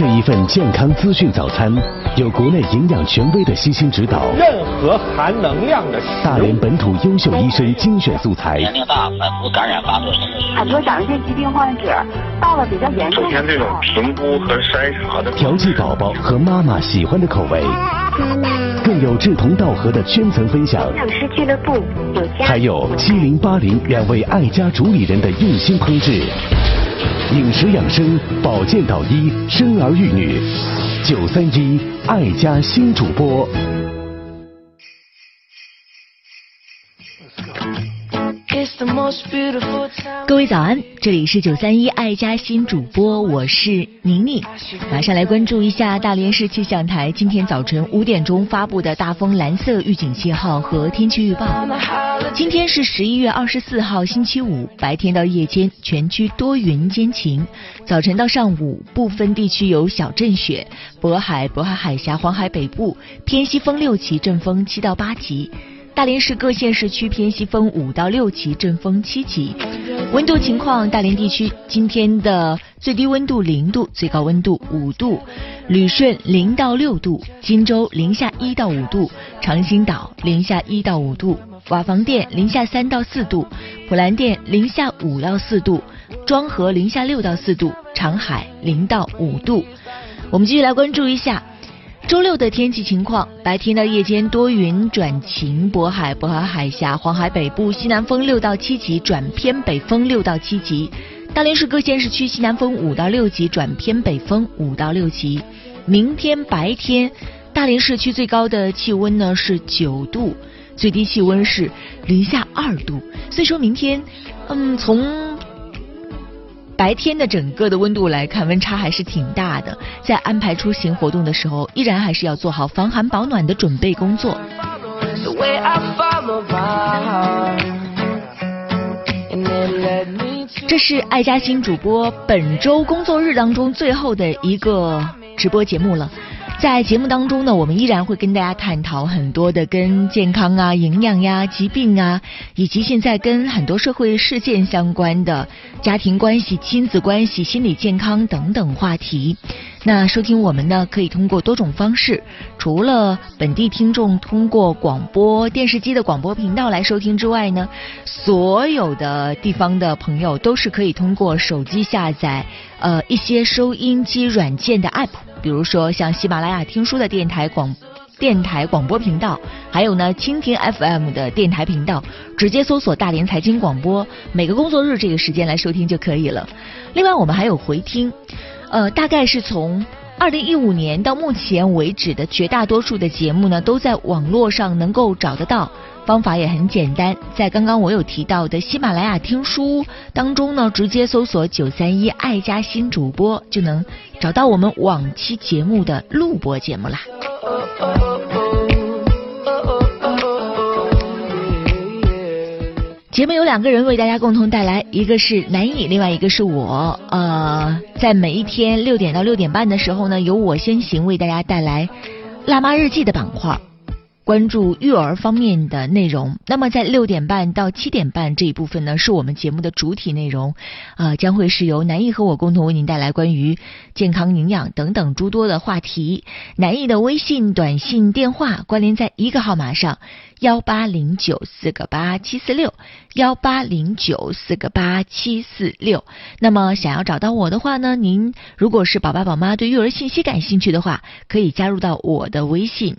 这一份健康资讯早餐，有国内营养权威的悉心指导，任何含能量的食大连本土优秀医生精选素材，年龄大、反复感染发作很多甲状腺疾病患者到了比较严重首先，这种评估和筛查的。调剂宝宝和妈妈喜欢的口味，更有志同道合的圈层分享，养师俱乐部有家。还有七零八零两位爱家主理人的用心烹制，饮食养生、保健导医、生儿育女，九三一爱家新主播。各位早安，这里是九三一爱家新主播，我是宁宁。马上来关注一下大连市气象台今天早晨五点钟发布的大风蓝色预警信号和天气预报。今天是十一月二十四号星期五，白天到夜间全区多云间晴，早晨到上午部分地区有小阵雪，渤海、渤海海峡、黄海北部偏西风六级，阵风七到八级。大连市各县市区偏西风五到六级，阵风七级。温度情况：大连地区今天的最低温度零度，最高温度五度；旅顺零到六度，金州零下一到五度，长兴岛零下一到五度，瓦房店零下三到四度，普兰店零下五到四度，庄河零下六到四度，长海零到五度。我们继续来关注一下。周六的天气情况：白天到夜间多云转晴，渤海、渤海海峡、黄海北部西南风六到七级转偏北风六到七级。大连市各县市区西南风五到六级转偏北风五到六级。明天白天，大连市区最高的气温呢是九度，最低气温是零下二度。所以说明天，嗯，从白天的整个的温度来看，温差还是挺大的。在安排出行活动的时候，依然还是要做好防寒保暖的准备工作。这是爱家新主播本周工作日当中最后的一个直播节目了。在节目当中呢，我们依然会跟大家探讨很多的跟健康啊、营养呀、疾病啊，以及现在跟很多社会事件相关的家庭关系、亲子关系、心理健康等等话题。那收听我们呢，可以通过多种方式，除了本地听众通过广播电视机的广播频道来收听之外呢，所有的地方的朋友都是可以通过手机下载呃一些收音机软件的 app，比如说像喜马拉雅听书的电台广电台广播频道，还有呢蜻蜓 FM 的电台频道，直接搜索大连财经广播，每个工作日这个时间来收听就可以了。另外我们还有回听。呃，大概是从二零一五年到目前为止的绝大多数的节目呢，都在网络上能够找得到。方法也很简单，在刚刚我有提到的喜马拉雅听书当中呢，直接搜索九三一爱家新主播，就能找到我们往期节目的录播节目啦。节目有两个人为大家共同带来，一个是南艺，另外一个是我。呃，在每一天六点到六点半的时候呢，由我先行为大家带来《辣妈日记》的板块。关注育儿方面的内容。那么在六点半到七点半这一部分呢，是我们节目的主体内容，啊，将会是由南艺和我共同为您带来关于健康、营养等等诸多的话题。南艺的微信、短信、电话关联在一个号码上：幺八零九四个八七四六，幺八零九四个八七四六。那么想要找到我的话呢，您如果是宝爸宝妈对育儿信息感兴趣的话，可以加入到我的微信。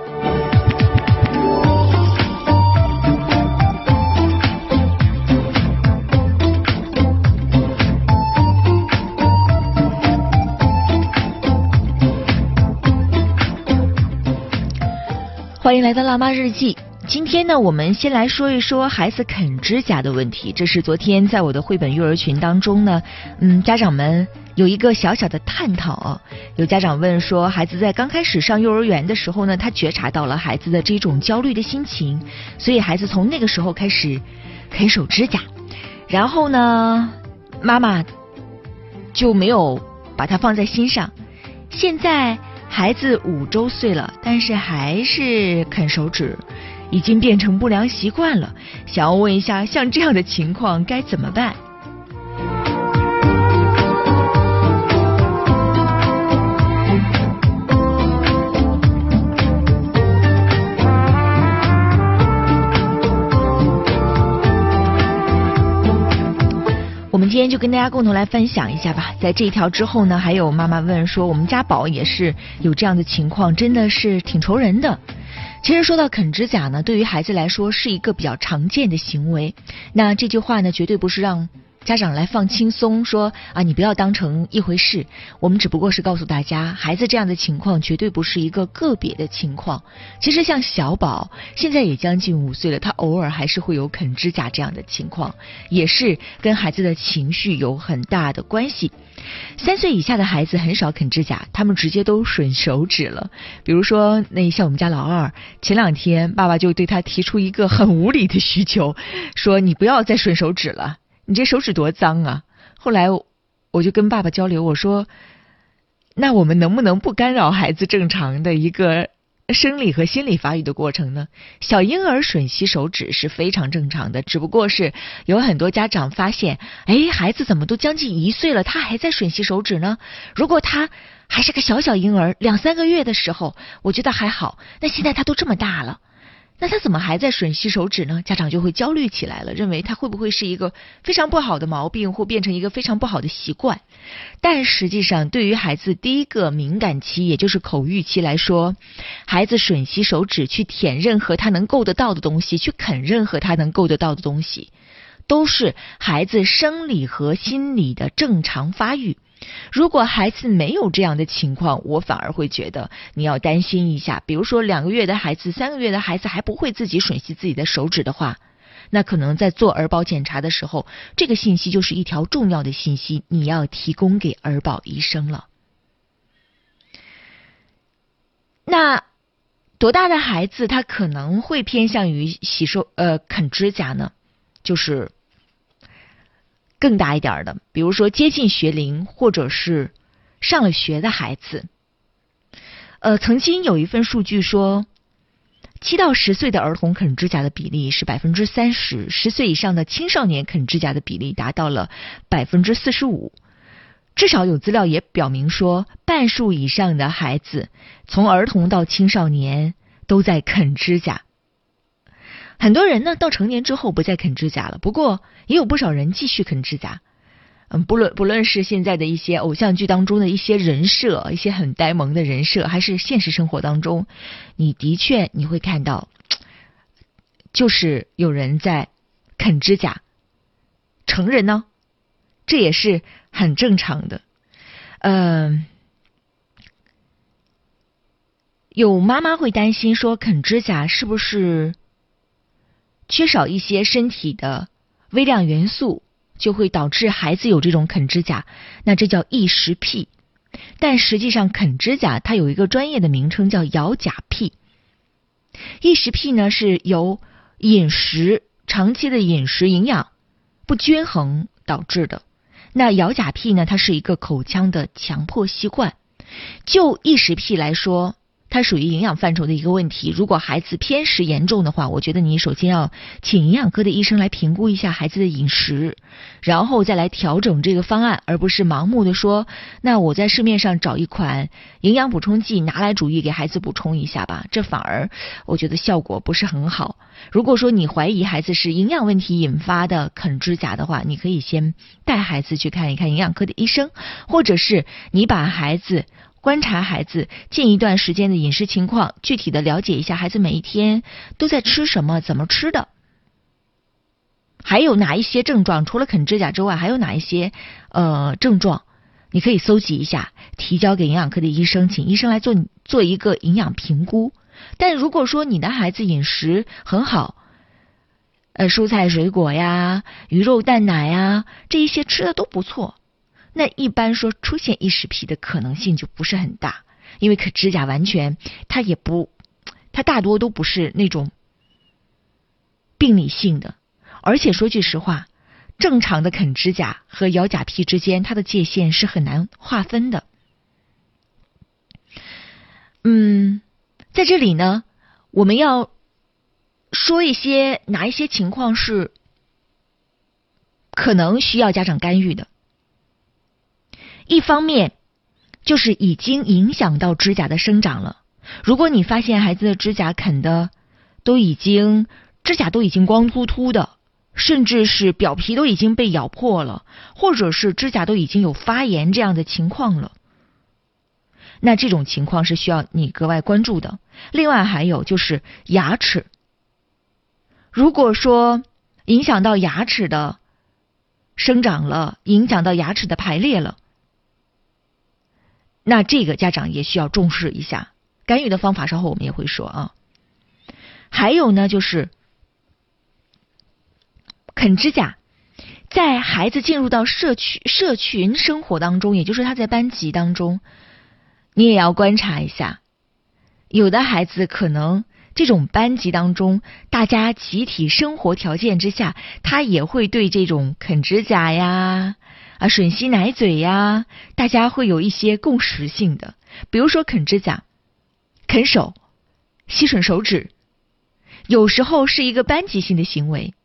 欢迎来到辣妈日记。今天呢，我们先来说一说孩子啃指甲的问题。这是昨天在我的绘本育儿群当中呢，嗯，家长们有一个小小的探讨啊。有家长问说，孩子在刚开始上幼儿园的时候呢，他觉察到了孩子的这种焦虑的心情，所以孩子从那个时候开始啃手指甲，然后呢，妈妈就没有把他放在心上。现在孩子五周岁了，但是还是啃手指，已经变成不良习惯了。想要问一下，像这样的情况该怎么办？我们今天就跟大家共同来分享一下吧。在这一条之后呢，还有妈妈问说，我们家宝也是有这样的情况，真的是挺愁人的。其实说到啃指甲呢，对于孩子来说是一个比较常见的行为。那这句话呢，绝对不是让。家长来放轻松，说啊，你不要当成一回事。我们只不过是告诉大家，孩子这样的情况绝对不是一个个别的情况。其实像小宝现在也将近五岁了，他偶尔还是会有啃指甲这样的情况，也是跟孩子的情绪有很大的关系。三岁以下的孩子很少啃指甲，他们直接都吮手指了。比如说，那像我们家老二，前两天爸爸就对他提出一个很无理的需求，说你不要再吮手指了。你这手指多脏啊！后来我就跟爸爸交流，我说：“那我们能不能不干扰孩子正常的一个生理和心理发育的过程呢？小婴儿吮吸手指是非常正常的，只不过是有很多家长发现，哎，孩子怎么都将近一岁了，他还在吮吸手指呢？如果他还是个小小婴儿，两三个月的时候，我觉得还好。那现在他都这么大了。”那他怎么还在吮吸手指呢？家长就会焦虑起来了，认为他会不会是一个非常不好的毛病，或变成一个非常不好的习惯？但实际上，对于孩子第一个敏感期，也就是口欲期来说，孩子吮吸手指去舔任何他能够得到的东西，去啃任何他能够得到的东西，都是孩子生理和心理的正常发育。如果孩子没有这样的情况，我反而会觉得你要担心一下。比如说两个月的孩子、三个月的孩子还不会自己吮吸自己的手指的话，那可能在做儿保检查的时候，这个信息就是一条重要的信息，你要提供给儿保医生了。那多大的孩子他可能会偏向于洗手呃啃指甲呢？就是。更大一点的，比如说接近学龄或者是上了学的孩子，呃，曾经有一份数据说，七到十岁的儿童啃指甲的比例是百分之三十，十岁以上的青少年啃指甲的比例达到了百分之四十五。至少有资料也表明说，半数以上的孩子从儿童到青少年都在啃指甲。很多人呢，到成年之后不再啃指甲了。不过，也有不少人继续啃指甲。嗯，不论不论是现在的一些偶像剧当中的一些人设，一些很呆萌的人设，还是现实生活当中，你的确你会看到，就是有人在啃指甲。成人呢，这也是很正常的。嗯，有妈妈会担心说，啃指甲是不是？缺少一些身体的微量元素，就会导致孩子有这种啃指甲，那这叫异食癖。但实际上，啃指甲它有一个专业的名称叫咬甲癖。异食癖呢是由饮食长期的饮食营养不均衡导致的。那咬甲癖呢，它是一个口腔的强迫习惯。就异食癖来说。它属于营养范畴的一个问题。如果孩子偏食严重的话，我觉得你首先要请营养科的医生来评估一下孩子的饮食，然后再来调整这个方案，而不是盲目的说，那我在市面上找一款营养补充剂拿来主义给孩子补充一下吧，这反而我觉得效果不是很好。如果说你怀疑孩子是营养问题引发的啃指甲的话，你可以先带孩子去看一看营养科的医生，或者是你把孩子。观察孩子近一段时间的饮食情况，具体的了解一下孩子每一天都在吃什么、怎么吃的，还有哪一些症状？除了啃指甲之外，还有哪一些呃症状？你可以搜集一下，提交给营养科的医生，请医生来做做一个营养评估。但如果说你的孩子饮食很好，呃，蔬菜水果呀、鱼肉蛋奶呀这一些吃的都不错。那一般说出现异食癖的可能性就不是很大，因为啃指甲完全它也不，它大多都不是那种病理性的，而且说句实话，正常的啃指甲和咬甲癖之间，它的界限是很难划分的。嗯，在这里呢，我们要说一些哪一些情况是可能需要家长干预的。一方面就是已经影响到指甲的生长了。如果你发现孩子的指甲啃的都已经指甲都已经光秃秃的，甚至是表皮都已经被咬破了，或者是指甲都已经有发炎这样的情况了。那这种情况是需要你格外关注的。另外还有就是牙齿，如果说影响到牙齿的生长了，影响到牙齿的排列了，那这个家长也需要重视一下。干预的方法稍后我们也会说啊。还有呢，就是啃指甲，在孩子进入到社区社群生活当中，也就是他在班级当中。你也要观察一下，有的孩子可能这种班级当中，大家集体生活条件之下，他也会对这种啃指甲呀、啊吮吸奶嘴呀，大家会有一些共识性的。比如说啃指甲、啃手、吸吮手指，有时候是一个班级性的行为。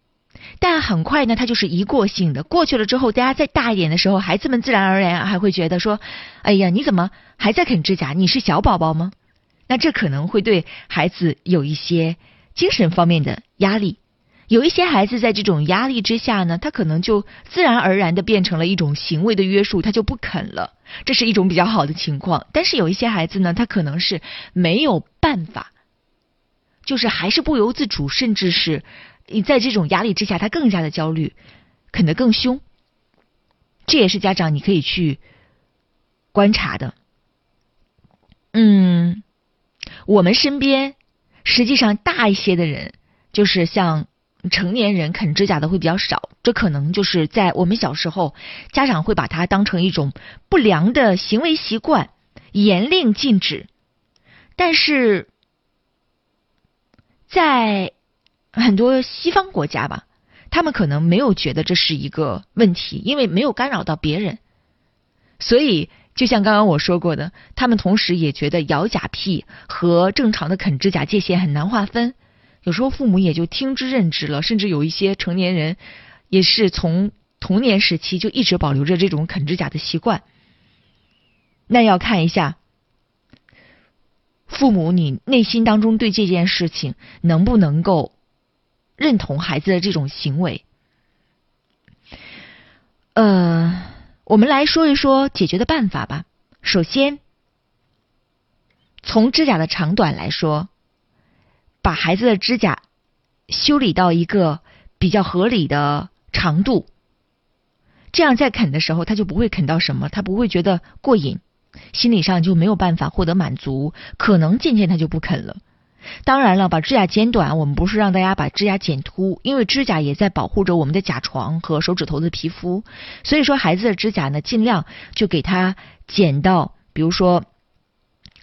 但很快呢，它就是一过性的。过去了之后，大家再大一点的时候，孩子们自然而然还会觉得说：“哎呀，你怎么还在啃指甲？你是小宝宝吗？”那这可能会对孩子有一些精神方面的压力。有一些孩子在这种压力之下呢，他可能就自然而然的变成了一种行为的约束，他就不啃了。这是一种比较好的情况。但是有一些孩子呢，他可能是没有办法，就是还是不由自主，甚至是。你在这种压力之下，他更加的焦虑，啃得更凶。这也是家长你可以去观察的。嗯，我们身边实际上大一些的人，就是像成年人啃指甲的会比较少。这可能就是在我们小时候，家长会把它当成一种不良的行为习惯，严令禁止。但是在很多西方国家吧，他们可能没有觉得这是一个问题，因为没有干扰到别人。所以，就像刚刚我说过的，他们同时也觉得咬甲癖和正常的啃指甲界限很难划分。有时候父母也就听之任之了，甚至有一些成年人也是从童年时期就一直保留着这种啃指甲的习惯。那要看一下。父母，你内心当中对这件事情能不能够认同孩子的这种行为？呃，我们来说一说解决的办法吧。首先，从指甲的长短来说，把孩子的指甲修理到一个比较合理的长度，这样在啃的时候，他就不会啃到什么，他不会觉得过瘾。心理上就没有办法获得满足，可能渐渐他就不啃了。当然了，把指甲剪短，我们不是让大家把指甲剪秃，因为指甲也在保护着我们的甲床和手指头的皮肤。所以说，孩子的指甲呢，尽量就给他剪到，比如说。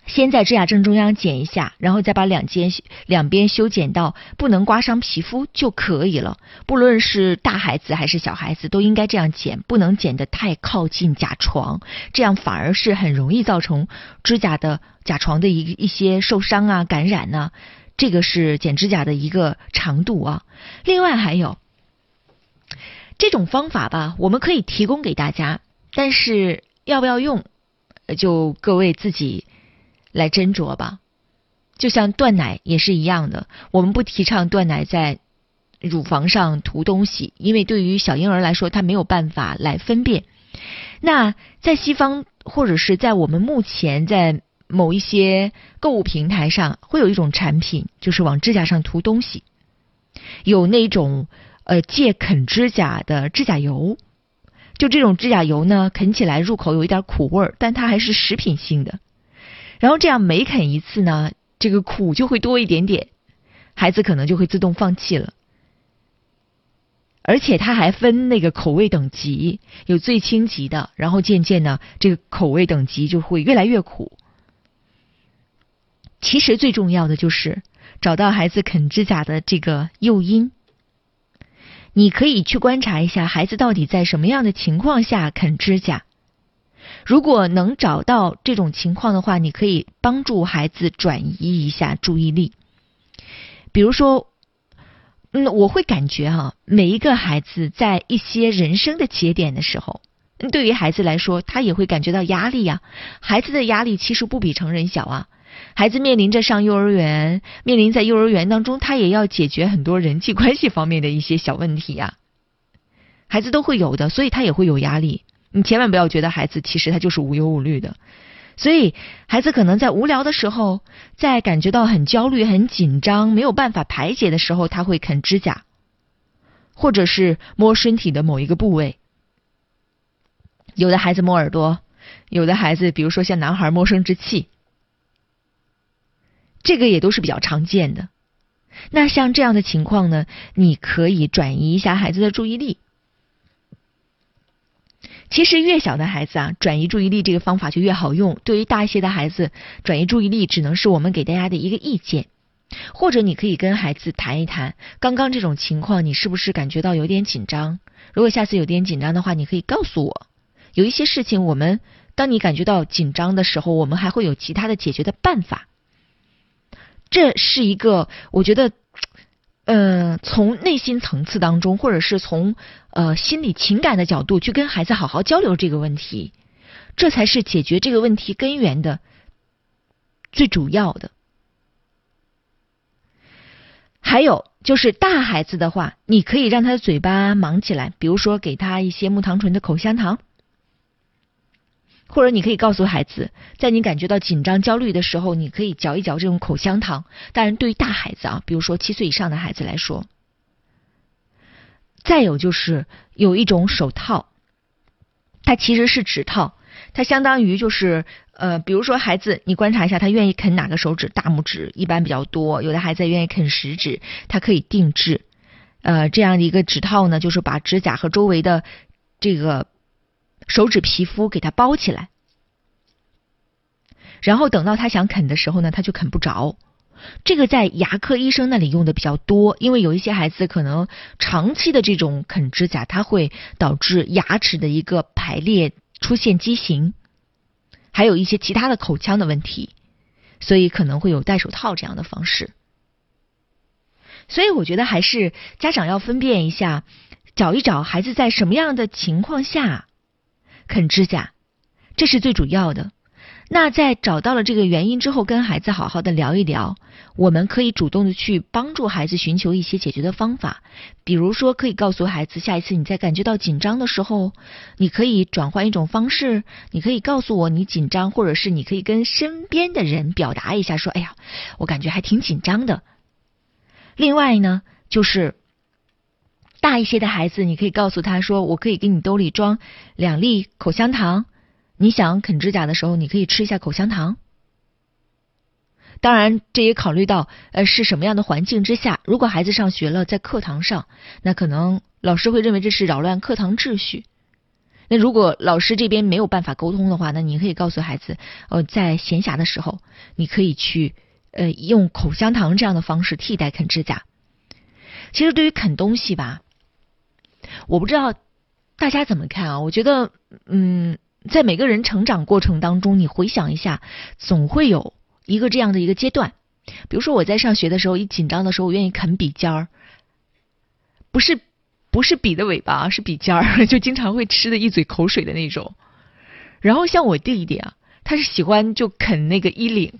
先在指甲正中央剪一下，然后再把两间两边修剪到不能刮伤皮肤就可以了。不论是大孩子还是小孩子，都应该这样剪，不能剪得太靠近甲床，这样反而是很容易造成指甲的甲床的一一些受伤啊、感染呢。这个是剪指甲的一个长度啊。另外还有这种方法吧，我们可以提供给大家，但是要不要用，就各位自己。来斟酌吧，就像断奶也是一样的。我们不提倡断奶在乳房上涂东西，因为对于小婴儿来说，他没有办法来分辨。那在西方或者是在我们目前在某一些购物平台上，会有一种产品，就是往指甲上涂东西，有那种呃借啃指甲的指甲油。就这种指甲油呢，啃起来入口有一点苦味儿，但它还是食品性的。然后这样每啃一次呢，这个苦就会多一点点，孩子可能就会自动放弃了。而且它还分那个口味等级，有最轻级的，然后渐渐呢，这个口味等级就会越来越苦。其实最重要的就是找到孩子啃指甲的这个诱因。你可以去观察一下孩子到底在什么样的情况下啃指甲。如果能找到这种情况的话，你可以帮助孩子转移一下注意力。比如说，嗯，我会感觉哈，每一个孩子在一些人生的节点的时候，对于孩子来说，他也会感觉到压力呀。孩子的压力其实不比成人小啊。孩子面临着上幼儿园，面临在幼儿园当中，他也要解决很多人际关系方面的一些小问题呀。孩子都会有的，所以他也会有压力。你千万不要觉得孩子其实他就是无忧无虑的。所以孩子可能在无聊的时候，在感觉到很焦虑、很紧张、没有办法排解的时候，他会啃指甲，或者是摸身体的某一个部位。有的孩子摸耳朵，有的孩子，比如说像男孩摸生殖器。这个也都是比较常见的。那像这样的情况呢，你可以转移一下孩子的注意力。其实越小的孩子啊，转移注意力这个方法就越好用。对于大一些的孩子，转移注意力只能是我们给大家的一个意见。或者你可以跟孩子谈一谈，刚刚这种情况你是不是感觉到有点紧张？如果下次有点紧张的话，你可以告诉我。有一些事情，我们当你感觉到紧张的时候，我们还会有其他的解决的办法。这是一个，我觉得，呃，从内心层次当中，或者是从呃心理情感的角度去跟孩子好好交流这个问题，这才是解决这个问题根源的最主要的。还有就是大孩子的话，你可以让他的嘴巴忙起来，比如说给他一些木糖醇的口香糖。或者你可以告诉孩子，在你感觉到紧张、焦虑的时候，你可以嚼一嚼这种口香糖。当然，对于大孩子啊，比如说七岁以上的孩子来说，再有就是有一种手套，它其实是指套，它相当于就是呃，比如说孩子，你观察一下，他愿意啃哪个手指？大拇指一般比较多，有的孩子愿意啃食指，它可以定制呃这样的一个指套呢，就是把指甲和周围的这个。手指皮肤给它包起来，然后等到他想啃的时候呢，他就啃不着。这个在牙科医生那里用的比较多，因为有一些孩子可能长期的这种啃指甲，它会导致牙齿的一个排列出现畸形，还有一些其他的口腔的问题，所以可能会有戴手套这样的方式。所以我觉得还是家长要分辨一下，找一找孩子在什么样的情况下。啃指甲，这是最主要的。那在找到了这个原因之后，跟孩子好好的聊一聊，我们可以主动的去帮助孩子寻求一些解决的方法。比如说，可以告诉孩子，下一次你在感觉到紧张的时候，你可以转换一种方式，你可以告诉我你紧张，或者是你可以跟身边的人表达一下，说：“哎呀，我感觉还挺紧张的。”另外呢，就是。大一些的孩子，你可以告诉他说：“我可以给你兜里装两粒口香糖，你想啃指甲的时候，你可以吃一下口香糖。”当然，这也考虑到呃是什么样的环境之下。如果孩子上学了，在课堂上，那可能老师会认为这是扰乱课堂秩序。那如果老师这边没有办法沟通的话，那你可以告诉孩子：呃，在闲暇的时候，你可以去呃用口香糖这样的方式替代啃指甲。其实对于啃东西吧。我不知道大家怎么看啊？我觉得，嗯，在每个人成长过程当中，你回想一下，总会有一个这样的一个阶段。比如说我在上学的时候，一紧张的时候，我愿意啃笔尖儿，不是不是笔的尾巴，是笔尖儿，就经常会吃的一嘴口水的那种。然后像我弟弟啊，他是喜欢就啃那个衣领，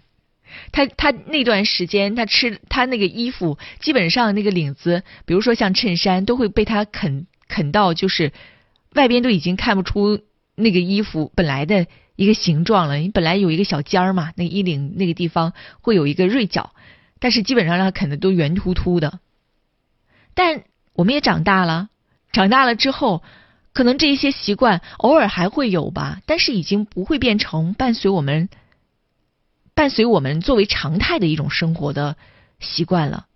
他他那段时间他吃他那个衣服，基本上那个领子，比如说像衬衫，都会被他啃。啃到就是外边都已经看不出那个衣服本来的一个形状了。你本来有一个小尖儿嘛，那衣领那个地方会有一个锐角，但是基本上让它啃的都圆秃秃的。但我们也长大了，长大了之后，可能这一些习惯偶尔还会有吧，但是已经不会变成伴随我们伴随我们作为常态的一种生活的习惯了。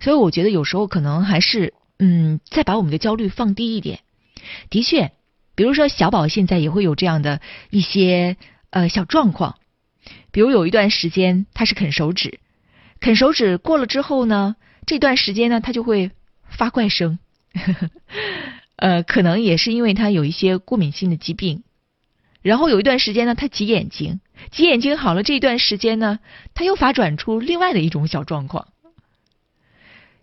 所以我觉得有时候可能还是。嗯，再把我们的焦虑放低一点。的确，比如说小宝现在也会有这样的一些呃小状况，比如有一段时间他是啃手指，啃手指过了之后呢，这段时间呢他就会发怪声，呃，可能也是因为他有一些过敏性的疾病。然后有一段时间呢，他挤眼睛，挤眼睛好了，这一段时间呢，他又发转出另外的一种小状况。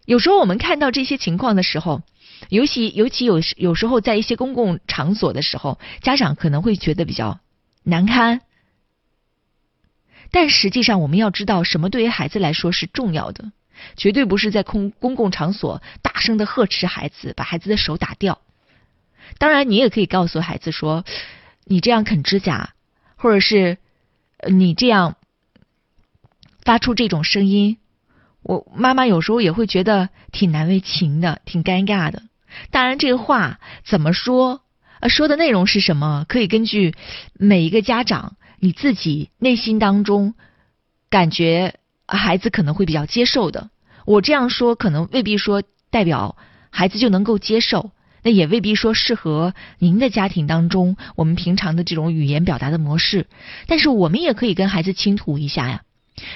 有时候我们看到这些情况的时候，尤其尤其有有时候在一些公共场所的时候，家长可能会觉得比较难堪。但实际上，我们要知道什么对于孩子来说是重要的，绝对不是在公公共场所大声的呵斥孩子，把孩子的手打掉。当然，你也可以告诉孩子说。你这样啃指甲，或者是你这样发出这种声音，我妈妈有时候也会觉得挺难为情的，挺尴尬的。当然，这个话怎么说，呃，说的内容是什么，可以根据每一个家长你自己内心当中感觉孩子可能会比较接受的。我这样说，可能未必说代表孩子就能够接受。那也未必说适合您的家庭当中，我们平常的这种语言表达的模式。但是我们也可以跟孩子倾吐一下呀。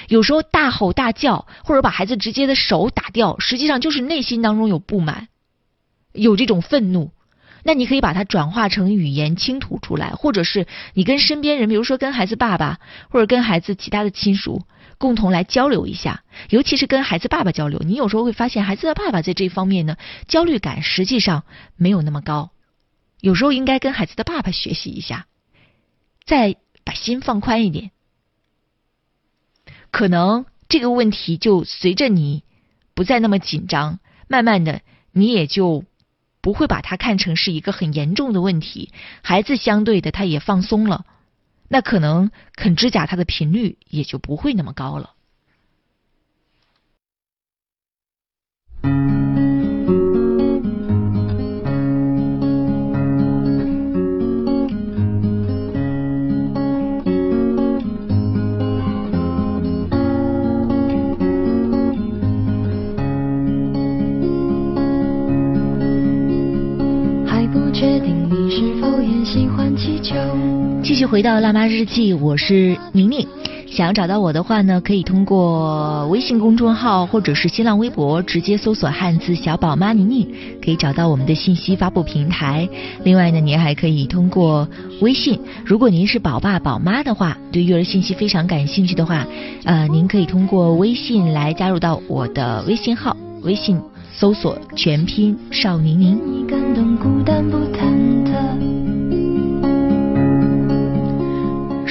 有时候大吼大叫，或者把孩子直接的手打掉，实际上就是内心当中有不满，有这种愤怒。那你可以把它转化成语言倾吐出来，或者是你跟身边人，比如说跟孩子爸爸，或者跟孩子其他的亲属。共同来交流一下，尤其是跟孩子爸爸交流，你有时候会发现孩子的爸爸在这方面呢，焦虑感实际上没有那么高。有时候应该跟孩子的爸爸学习一下，再把心放宽一点，可能这个问题就随着你不再那么紧张，慢慢的你也就不会把它看成是一个很严重的问题。孩子相对的他也放松了。那可能啃指甲，他的频率也就不会那么高了。回到辣妈日记，我是宁宁。想要找到我的话呢，可以通过微信公众号或者是新浪微博直接搜索汉字小宝妈宁宁，可以找到我们的信息发布平台。另外呢，您还可以通过微信，如果您是宝爸宝妈的话，对育儿信息非常感兴趣的话，呃，您可以通过微信来加入到我的微信号，微信搜索全拼少宁宁。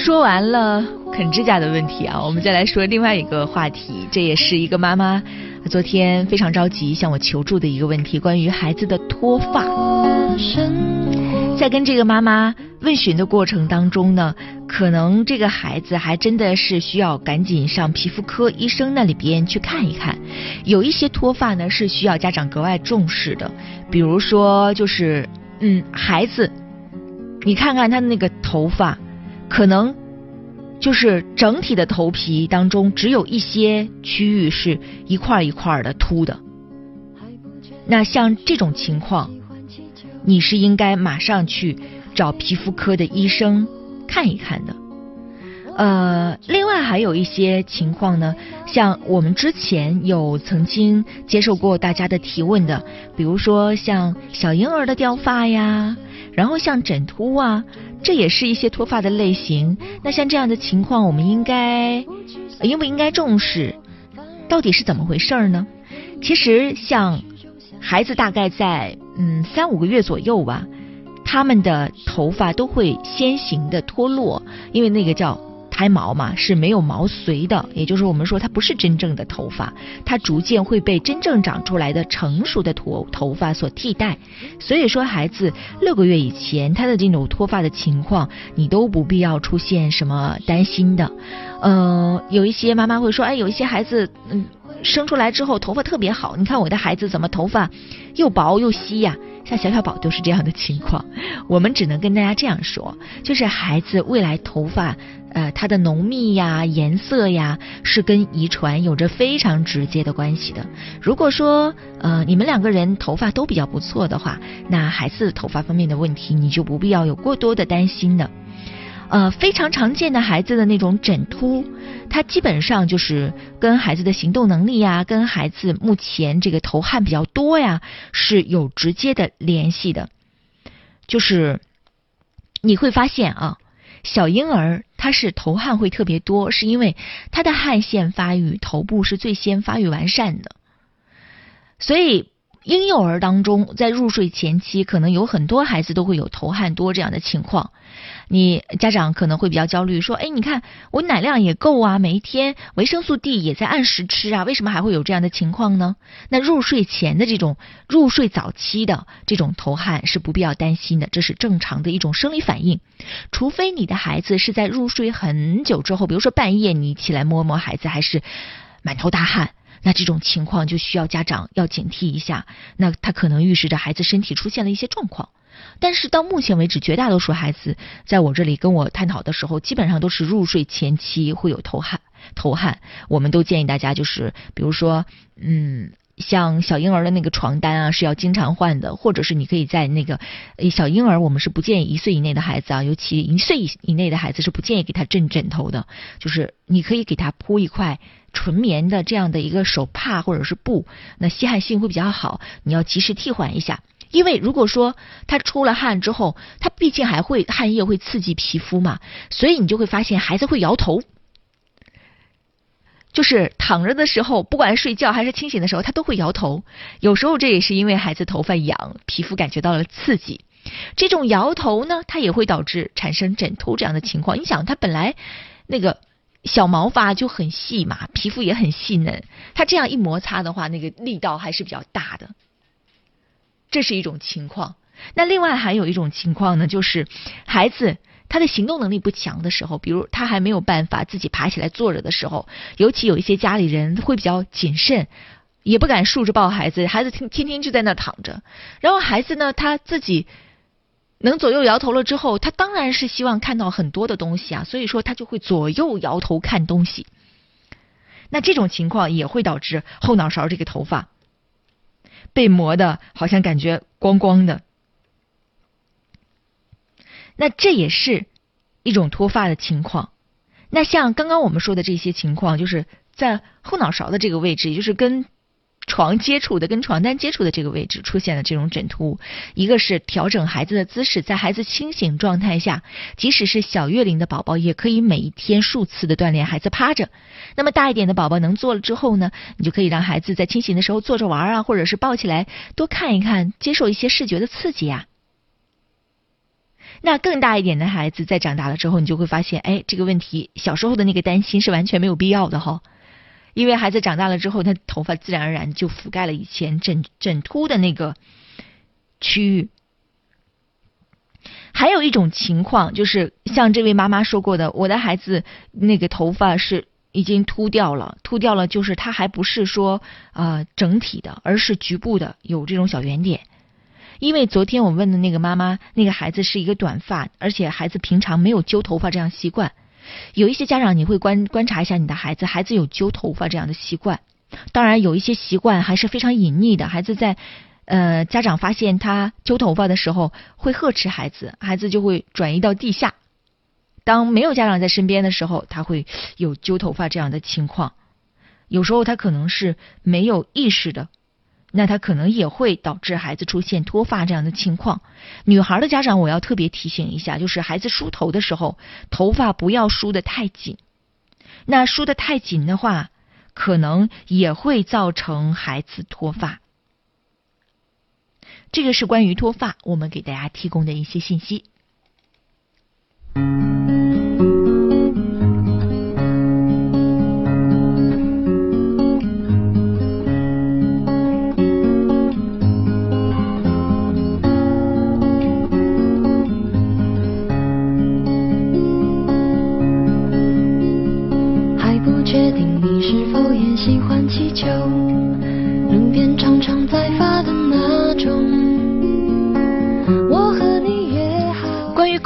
说完了啃指甲的问题啊，我们再来说另外一个话题，这也是一个妈妈昨天非常着急向我求助的一个问题，关于孩子的脱发。在跟这个妈妈问询的过程当中呢，可能这个孩子还真的是需要赶紧上皮肤科医生那里边去看一看。有一些脱发呢是需要家长格外重视的，比如说就是嗯，孩子，你看看他的那个头发。可能就是整体的头皮当中只有一些区域是一块一块的秃的，那像这种情况，你是应该马上去找皮肤科的医生看一看的。呃，另外还有一些情况呢，像我们之前有曾经接受过大家的提问的，比如说像小婴儿的掉发呀，然后像枕秃啊。这也是一些脱发的类型。那像这样的情况，我们应该应不应该重视？到底是怎么回事儿呢？其实，像孩子大概在嗯三五个月左右吧，他们的头发都会先行的脱落，因为那个叫。胎毛嘛是没有毛髓的，也就是我们说它不是真正的头发，它逐渐会被真正长出来的成熟的头头发所替代。所以说，孩子六个月以前他的这种脱发的情况，你都不必要出现什么担心的。嗯，有一些妈妈会说，哎，有一些孩子嗯生出来之后头发特别好，你看我的孩子怎么头发又薄又稀呀？像小小宝都是这样的情况。我们只能跟大家这样说，就是孩子未来头发呃它的浓密呀、颜色呀，是跟遗传有着非常直接的关系的。如果说呃你们两个人头发都比较不错的话，那孩子头发方面的问题你就不必要有过多的担心的。呃，非常常见的孩子的那种枕秃，它基本上就是跟孩子的行动能力呀，跟孩子目前这个头汗比较多呀是有直接的联系的。就是你会发现啊，小婴儿他是头汗会特别多，是因为他的汗腺发育头部是最先发育完善的，所以。婴幼儿当中，在入睡前期，可能有很多孩子都会有头汗多这样的情况。你家长可能会比较焦虑，说：“哎，你看我奶量也够啊，每一天维生素 D 也在按时吃啊，为什么还会有这样的情况呢？”那入睡前的这种入睡早期的这种头汗是不必要担心的，这是正常的一种生理反应。除非你的孩子是在入睡很久之后，比如说半夜你起来摸摸孩子，还是满头大汗。那这种情况就需要家长要警惕一下，那他可能预示着孩子身体出现了一些状况。但是到目前为止，绝大多数孩子在我这里跟我探讨的时候，基本上都是入睡前期会有头汗，头汗。我们都建议大家就是，比如说，嗯，像小婴儿的那个床单啊是要经常换的，或者是你可以在那个小婴儿，我们是不建议一岁以内的孩子啊，尤其一岁以以内的孩子是不建议给他枕枕头的，就是你可以给他铺一块。纯棉的这样的一个手帕或者是布，那吸汗性会比较好。你要及时替换一下，因为如果说他出了汗之后，他毕竟还会汗液会刺激皮肤嘛，所以你就会发现孩子会摇头，就是躺着的时候，不管睡觉还是清醒的时候，他都会摇头。有时候这也是因为孩子头发痒，皮肤感觉到了刺激。这种摇头呢，它也会导致产生枕头这样的情况。你想，他本来那个。小毛发就很细嘛，皮肤也很细嫩，它这样一摩擦的话，那个力道还是比较大的，这是一种情况。那另外还有一种情况呢，就是孩子他的行动能力不强的时候，比如他还没有办法自己爬起来坐着的时候，尤其有一些家里人会比较谨慎，也不敢竖着抱孩子，孩子天天天就在那躺着，然后孩子呢他自己。能左右摇头了之后，他当然是希望看到很多的东西啊，所以说他就会左右摇头看东西。那这种情况也会导致后脑勺这个头发被磨的，好像感觉光光的。那这也是一种脱发的情况。那像刚刚我们说的这些情况，就是在后脑勺的这个位置，也就是跟。床接触的跟床单接触的这个位置出现了这种枕秃，一个是调整孩子的姿势，在孩子清醒状态下，即使是小月龄的宝宝，也可以每一天数次的锻炼孩子趴着。那么大一点的宝宝能坐了之后呢，你就可以让孩子在清醒的时候坐着玩啊，或者是抱起来多看一看，接受一些视觉的刺激呀。那更大一点的孩子在长大了之后，你就会发现，哎，这个问题小时候的那个担心是完全没有必要的哈。因为孩子长大了之后，他头发自然而然就覆盖了以前枕枕秃的那个区域。还有一种情况，就是像这位妈妈说过的，我的孩子那个头发是已经秃掉了，秃掉了，就是他还不是说啊整体的，而是局部的有这种小圆点。因为昨天我问的那个妈妈，那个孩子是一个短发，而且孩子平常没有揪头发这样习惯。有一些家长，你会观观察一下你的孩子，孩子有揪头发这样的习惯。当然，有一些习惯还是非常隐匿的。孩子在呃，家长发现他揪头发的时候，会呵斥孩子，孩子就会转移到地下。当没有家长在身边的时候，他会有揪头发这样的情况。有时候他可能是没有意识的。那他可能也会导致孩子出现脱发这样的情况。女孩的家长，我要特别提醒一下，就是孩子梳头的时候，头发不要梳的太紧。那梳的太紧的话，可能也会造成孩子脱发。这个是关于脱发，我们给大家提供的一些信息。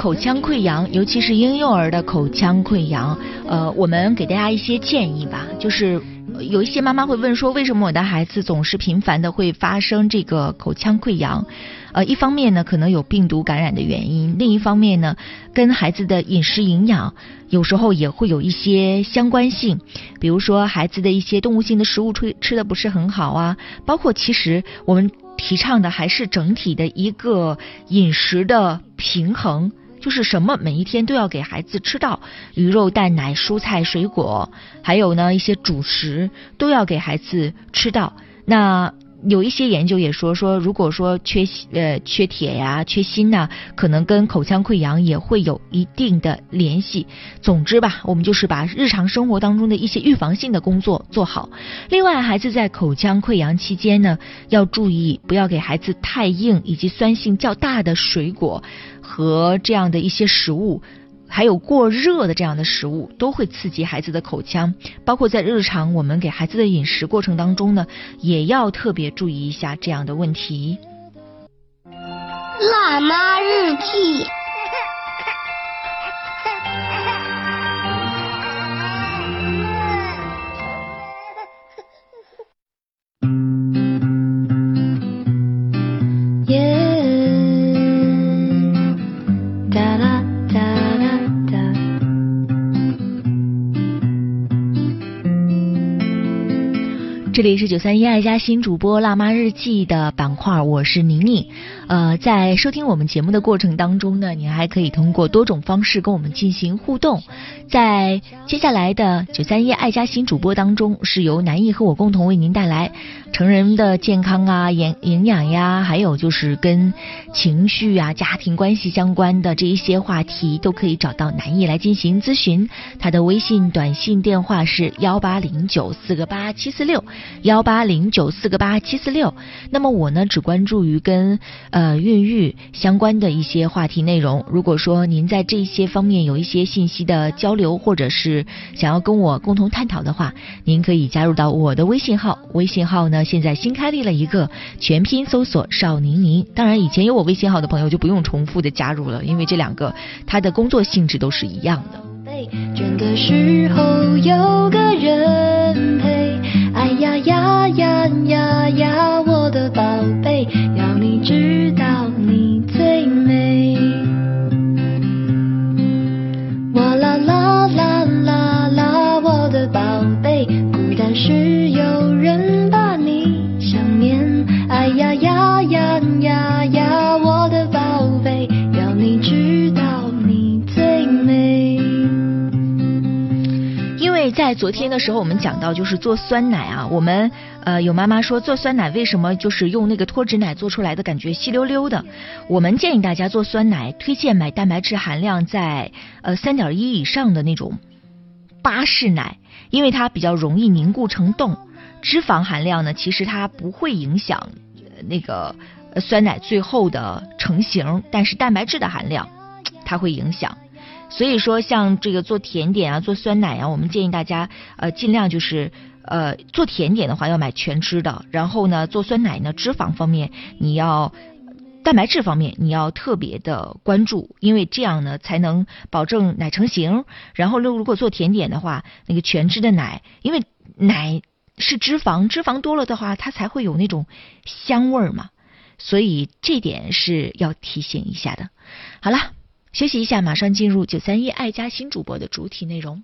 口腔溃疡，尤其是婴幼儿的口腔溃疡，呃，我们给大家一些建议吧，就是。有一些妈妈会问说，为什么我的孩子总是频繁的会发生这个口腔溃疡？呃，一方面呢，可能有病毒感染的原因；另一方面呢，跟孩子的饮食营养有时候也会有一些相关性。比如说，孩子的一些动物性的食物吃吃的不是很好啊，包括其实我们提倡的还是整体的一个饮食的平衡。就是什么每一天都要给孩子吃到鱼肉蛋奶蔬菜水果，还有呢一些主食都要给孩子吃到。那有一些研究也说说，如果说缺呃缺铁呀、缺锌呐，可能跟口腔溃疡也会有一定的联系。总之吧，我们就是把日常生活当中的一些预防性的工作做好。另外，孩子在口腔溃疡期间呢，要注意不要给孩子太硬以及酸性较大的水果和这样的一些食物。还有过热的这样的食物都会刺激孩子的口腔，包括在日常我们给孩子的饮食过程当中呢，也要特别注意一下这样的问题。辣妈日记。这里是九三一爱家新主播辣妈日记的板块，我是宁宁。呃，在收听我们节目的过程当中呢，你还可以通过多种方式跟我们进行互动。在接下来的九三一爱家新主播当中，是由南艺和我共同为您带来成人的健康啊、营营养呀，还有就是跟情绪啊、家庭关系相关的这一些话题，都可以找到南艺来进行咨询。他的微信、短信电话是幺八零九四个八七四六。幺八零九四个八七四六，那么我呢只关注于跟呃孕育相关的一些话题内容。如果说您在这些方面有一些信息的交流，或者是想要跟我共同探讨的话，您可以加入到我的微信号。微信号呢现在新开立了一个全拼搜索邵宁宁。当然以前有我微信号的朋友就不用重复的加入了，因为这两个它的工作性质都是一样的。倦的时候有个人陪，哎呀呀呀呀呀，我的宝贝，知道你最美。哇啦啦啦啦啦，我的宝贝，孤单时有人把你想念，哎呀呀呀呀呀，我的宝贝，要你知道你最美。因为在昨天的时候，我们讲到就是做酸奶啊，我们呃有妈妈说做酸奶为什么就是用那个脱脂奶做出来的感觉稀溜溜的？我们建议大家做酸奶，推荐买蛋白质含量在呃三点一以上的那种巴氏奶，因为它比较容易凝固成冻。脂肪含量呢，其实它不会影响那个酸奶最后的成型，但是蛋白质的含量它会影响。所以说，像这个做甜点啊，做酸奶啊，我们建议大家呃尽量就是呃做甜点的话要买全脂的，然后呢做酸奶呢脂肪方面你要蛋白质方面你要特别的关注，因为这样呢才能保证奶成型。然后如果做甜点的话，那个全脂的奶，因为奶是脂肪，脂肪多了的话它才会有那种香味儿嘛，所以这点是要提醒一下的。好了。休息一下，马上进入九三一爱家新主播的主体内容。